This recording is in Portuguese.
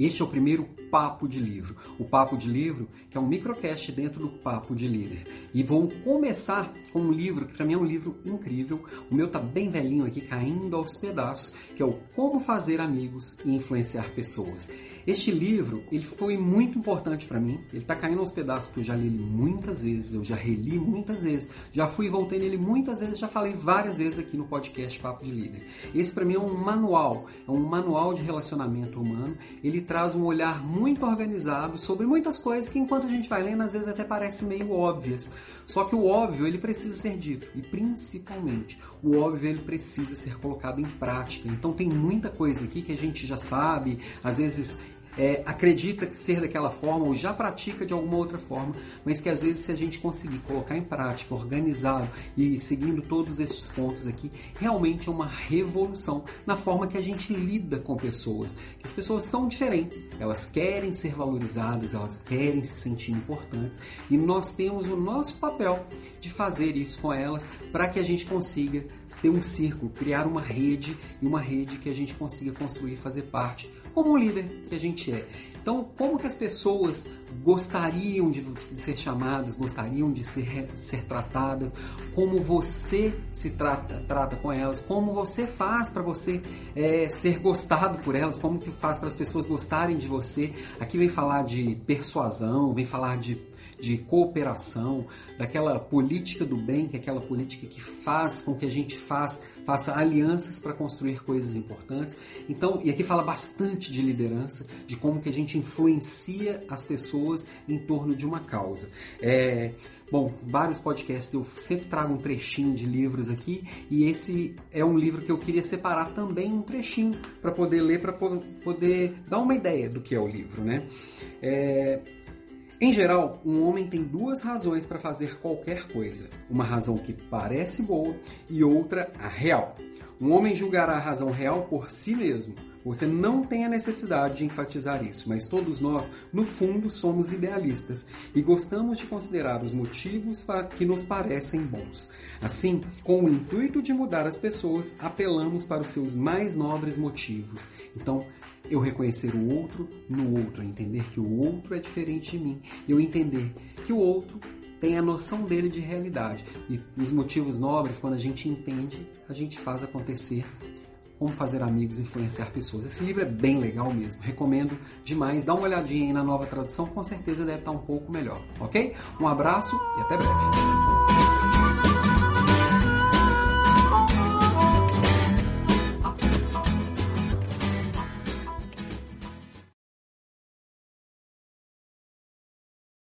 Este é o primeiro Papo de Livro. O Papo de Livro, que é um microcast dentro do Papo de Líder. E vou começar com um livro que para mim é um livro incrível. O meu tá bem velhinho aqui, caindo aos pedaços, que é o Como Fazer Amigos e Influenciar Pessoas. Este livro, ele foi muito importante para mim. Ele está caindo aos pedaços porque eu já li ele muitas vezes, eu já reli muitas vezes, já fui e voltei nele muitas vezes, já falei várias vezes aqui no podcast Papo de Líder. Esse para mim é um manual, é um manual de relacionamento humano. Ele traz um olhar muito organizado sobre muitas coisas que enquanto a gente vai lendo, às vezes até parece meio óbvias. Só que o óbvio, ele precisa ser dito. E principalmente, o óbvio, ele precisa ser colocado em prática. Então tem muita coisa aqui que a gente já sabe, às vezes é, acredita que ser daquela forma ou já pratica de alguma outra forma, mas que às vezes se a gente conseguir colocar em prática, organizado e seguindo todos esses pontos aqui, realmente é uma revolução na forma que a gente lida com pessoas. Que as pessoas são diferentes, elas querem ser valorizadas, elas querem se sentir importantes e nós temos o nosso papel de fazer isso com elas para que a gente consiga ter um círculo, criar uma rede e uma rede que a gente consiga construir e fazer parte como um líder que a gente é. Então, como que as pessoas gostariam de, ser chamadas, gostariam de ser, ser tratadas, como você se trata, trata com elas, como você faz para você é, ser gostado por elas, como que faz para as pessoas gostarem de você. Aqui vem falar de persuasão, vem falar de de cooperação, daquela política do bem, que é aquela política que faz com que a gente faz, faça alianças para construir coisas importantes. Então, e aqui fala bastante de liderança, de como que a gente influencia as pessoas em torno de uma causa. É, bom, vários podcasts eu sempre trago um trechinho de livros aqui e esse é um livro que eu queria separar também um trechinho para poder ler, para poder dar uma ideia do que é o livro, né? É, em geral, um homem tem duas razões para fazer qualquer coisa: uma razão que parece boa e outra a real. Um homem julgará a razão real por si mesmo. Você não tem a necessidade de enfatizar isso, mas todos nós, no fundo, somos idealistas e gostamos de considerar os motivos que nos parecem bons. Assim, com o intuito de mudar as pessoas, apelamos para os seus mais nobres motivos. Então, eu reconhecer o outro no outro, entender que o outro é diferente de mim, eu entender que o outro tem a noção dele de realidade. E os motivos nobres, quando a gente entende, a gente faz acontecer. Como fazer amigos e influenciar pessoas. Esse livro é bem legal mesmo, recomendo demais. Dá uma olhadinha aí na nova tradução, com certeza deve estar um pouco melhor, ok? Um abraço e até breve.